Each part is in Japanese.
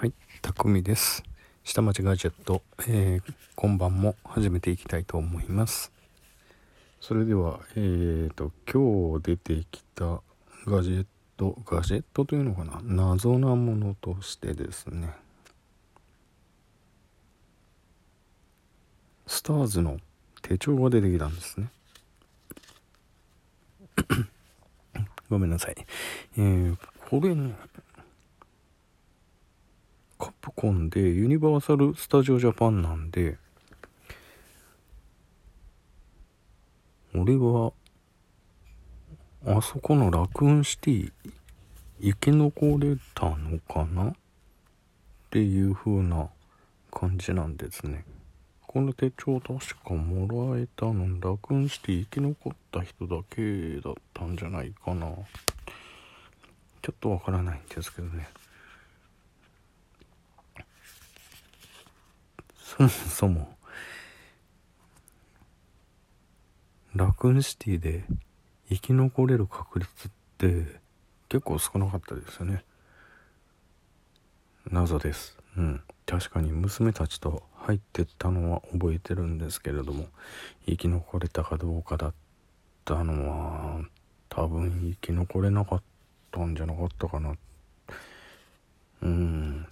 はい、たくみです。下町ガジェット、えー、今晩も始めていきたいと思います。それでは、えーと、今日出てきたガジェット、ガジェットというのかな？謎なものとしてですね、スターズの手帳が出てきたんですね。ごめんなさい。えー、これね、コンでユニバーサル・スタジオ・ジャパンなんで俺はあそこのラクーンシティ生き残れたのかな？っていう風な感じなんですね。この手帳確かもらえたのラクーンシティ生き残った人だけだったんじゃないかな。ちょっとわからないんですけどね。そもそもラクーンシティで生き残れる確率って結構少なかったですよね。謎です。うん。確かに娘たちと入ってったのは覚えてるんですけれども生き残れたかどうかだったのは多分生き残れなかったんじゃなかったかな。うん。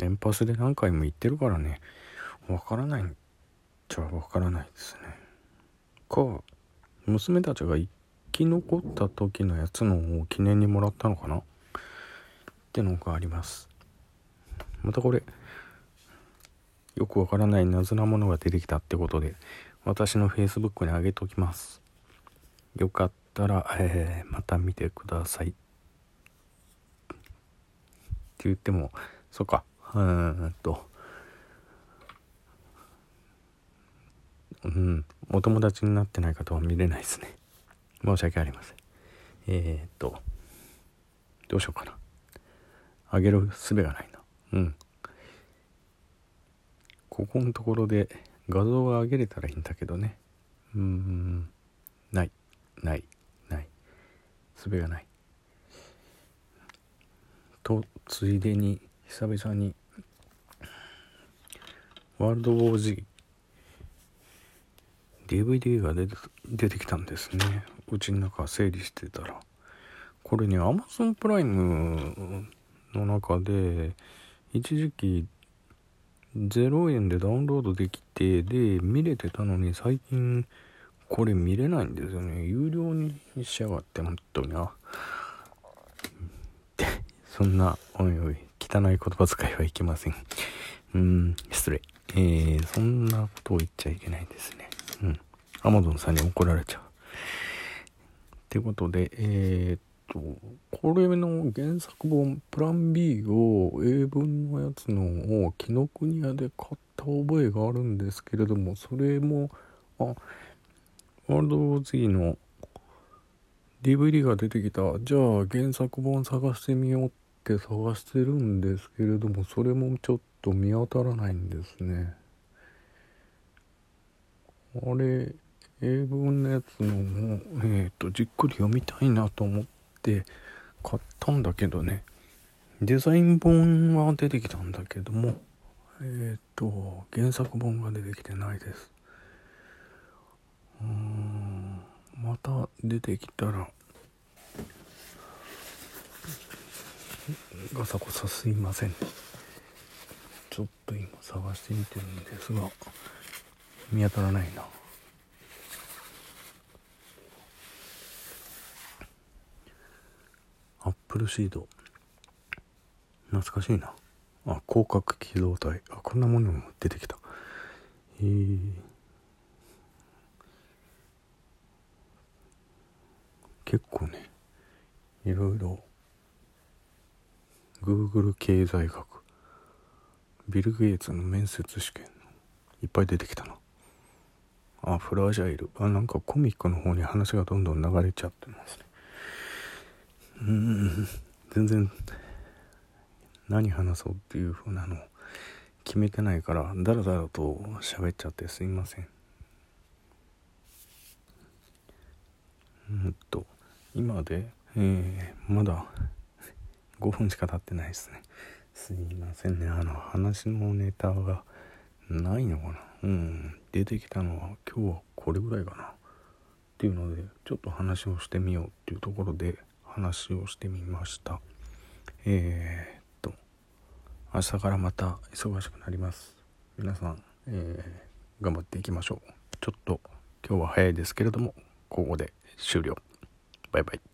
年パスで何回も行ってるからね。わからないっちゃわからないですね。か娘たちが生き残った時のやつのを記念にもらったのかな。ってのがあります。またこれよくわからない謎なものが出てきたってことで私の Facebook に上げておきます。よかったら、えー、また見てください。って言ってもそうか。うんと。うん。お友達になってない方は見れないですね。申し訳ありません。えー、っと。どうしようかな。あげる術がないな。うん。ここのところで画像が上げれたらいいんだけどね。うん。ない。ない。ない。術がない。とついでに久々にワールドウォー。Z DVD が出て出てきたんですね。うちの中整理してたら。これね Amazon プライムの中で一時期0円でダウンロードできてで見れてたのに最近これ見れないんですよね。有料にしやがって本当に。あ。そんなおいおい汚い言葉遣いはいけません。うん失礼。えー、そんなことを言っちゃいけないんですね。うん。アマゾンさんに怒られちゃう。ってことでえー、っとこれの原作本プラン B を英文のやつのを紀ノ国屋で買った覚えがあるんですけれどもそれもあワールド Z の DVD が出てきた。じゃあ原作本探してみようって探してるんですけれどもそれもちょっと見当たらないんですね。あれ英文のやつのもえっ、ー、とじっくり読みたいなと思って買ったんだけどね。デザイン本は出てきたんだけどもえっ、ー、と原作本が出てきてないです。うーんまた出てきたらガサゴサすいません。ちょっと今探してみてるん。ですが見当たらないなアップルシード懐かしいなあ広角機動隊あこん。なものも出てきたへえ結構ねいろいろ Google 経済学。ビル・ゲイツの面接試験。いっぱい出てきたなあフラジャイル。あなんかコミックの方に話がどんどん流れちゃってますね。うん。全然何話そうっていう風なの決めてないからだらだらと喋っちゃってすいません。うんと今で、えー、まだ5分しか経ってないですね。すいませんね。あの話のネタがないのかな。うん。出てきたのは今日はこれぐらいかな。っていうのでちょっと話をしてみようっていうところで話をしてみました。えー、っと明日からまた忙しくなります。皆さん、えー、頑張っていきましょう。ちょっと今日は早いですけれどもここで終了。バイバイ。